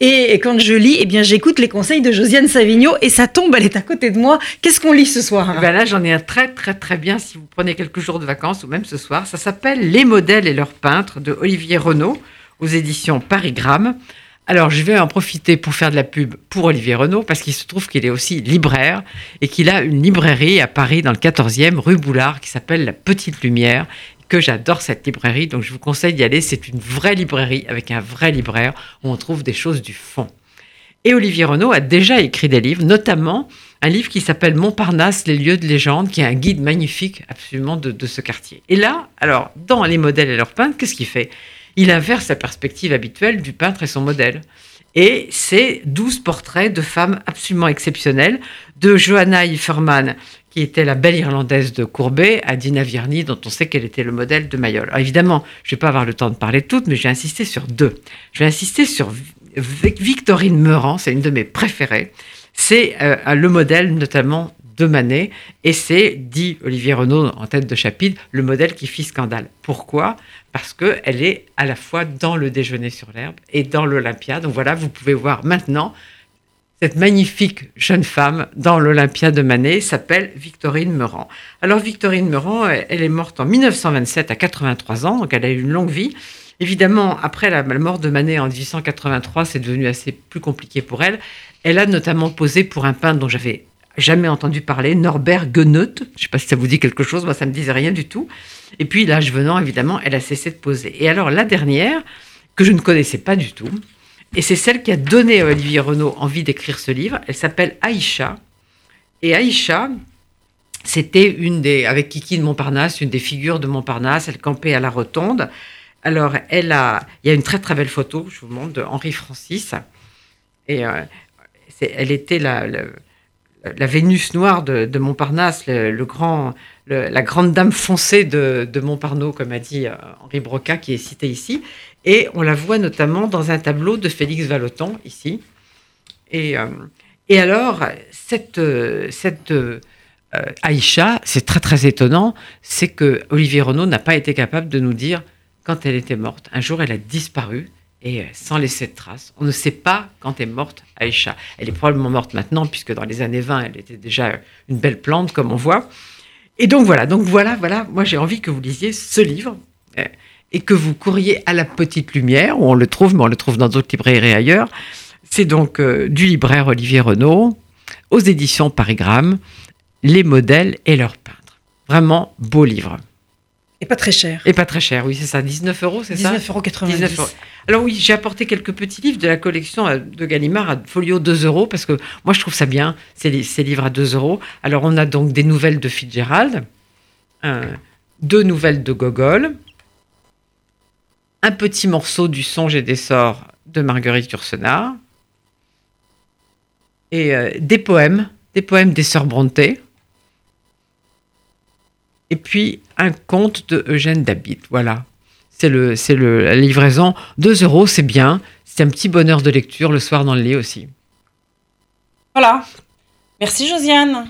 Et quand je lis, eh bien, j'écoute les conseils de Josiane Savigno et ça tombe, elle est à côté de moi. Qu'est-ce qu'on lit ce soir? Ben Là, j'en ai un très, très, très bien si vous prenez quelques jours de vacances ou même ce soir. Ça s'appelle Les modèles et leurs peintres de Olivier Renaud aux éditions Parigramme. Alors, je vais en profiter pour faire de la pub pour Olivier Renaud, parce qu'il se trouve qu'il est aussi libraire et qu'il a une librairie à Paris, dans le 14e, rue Boulard, qui s'appelle La Petite Lumière, que j'adore cette librairie. Donc, je vous conseille d'y aller. C'est une vraie librairie avec un vrai libraire où on trouve des choses du fond. Et Olivier Renaud a déjà écrit des livres, notamment un livre qui s'appelle Montparnasse, les lieux de légende, qui est un guide magnifique absolument de, ce quartier. Et là, alors, dans les modèles et leurs peintres, qu'est-ce qu'il fait? Il inverse la perspective habituelle du peintre et son modèle. Et c'est 12 portraits de femmes absolument exceptionnelles, de Johanna Ifferman, était la belle Irlandaise de Courbet, à Dina Virni, dont on sait qu'elle était le modèle de Mayol. évidemment, je ne vais pas avoir le temps de parler de toutes, mais je vais insister sur deux. Je vais insister sur Victorine Meurant, c'est une de mes préférées. C'est euh, le modèle notamment de Manet, et c'est, dit Olivier Renaud en tête de chapitre, le modèle qui fit scandale. Pourquoi? Parce qu'elle est à la fois dans le déjeuner sur l'herbe et dans l'Olympia. Donc voilà, vous pouvez voir maintenant cette magnifique jeune femme dans l'Olympia de Manet s'appelle Victorine Meurant. Alors Victorine Meurant, elle est morte en 1927 à 83 ans, donc elle a eu une longue vie. Évidemment, après la mort de Manet en 1883, c'est devenu assez plus compliqué pour elle. Elle a notamment posé pour un peintre dont j'avais jamais entendu parler, Norbert Goeneut. Je ne sais pas si ça vous dit quelque chose, moi ça me disait rien du tout. Et puis l'âge venant, évidemment, elle a cessé de poser. Et alors la dernière, que je ne connaissais pas du tout, et c'est celle qui a donné à Olivier Renaud envie d'écrire ce livre, elle s'appelle Aïcha. Et Aïcha, c'était une des, avec Kiki de Montparnasse, une des figures de Montparnasse, elle campait à la rotonde. Alors, elle a, il y a une très très belle photo, je vous montre, de Henri Francis. Et euh, elle était la, la Vénus noire de, Montparnasse, le, grand, la grande dame foncée de, Montparnasse, comme a dit euh, Henri Broca, qui est cité ici. Et on la voit notamment dans un tableau de Félix Vallotton, ici. Et, euh, et alors, cette, cette euh, Aïcha, c'est très très étonnant, c'est que Olivier Renaud n'a pas été capable de nous dire quand elle était morte. Un jour, elle a disparu et euh, sans laisser de traces. On ne sait pas quand est morte Aïcha. Elle est probablement morte maintenant, puisque dans les années 20, elle était déjà une belle plante, comme on voit. Et donc voilà, donc voilà, voilà, moi j'ai envie que vous lisiez ce livre euh, et que vous courriez à la petite lumière, où on le trouve, mais on le trouve dans d'autres librairies ailleurs. C'est donc euh, du libraire Olivier Renaud, aux éditions Parigramme, Les modèles et leurs peintres. Vraiment beau livre. Et pas très cher. Et pas très cher, oui, c'est ça. 19 euros, c'est ça 19,90 euros. Alors oui, j'ai apporté quelques petits livres de la collection euh, de Gallimard à folio 2 euros, parce que moi je trouve ça bien, ces, ces livres à 2 euros. Alors on a donc des nouvelles de Fitzgerald, deux nouvelles de Gogol, un petit morceau du Songe et des Sorts de Marguerite Yourcenar, et euh, des poèmes, des poèmes des Sœurs Brontë, et puis un conte de Eugène David. Voilà. C'est le, c'est le, la livraison. 2 euros, c'est bien. C'est un petit bonheur de lecture le soir dans le lit aussi. Voilà. Merci Josiane.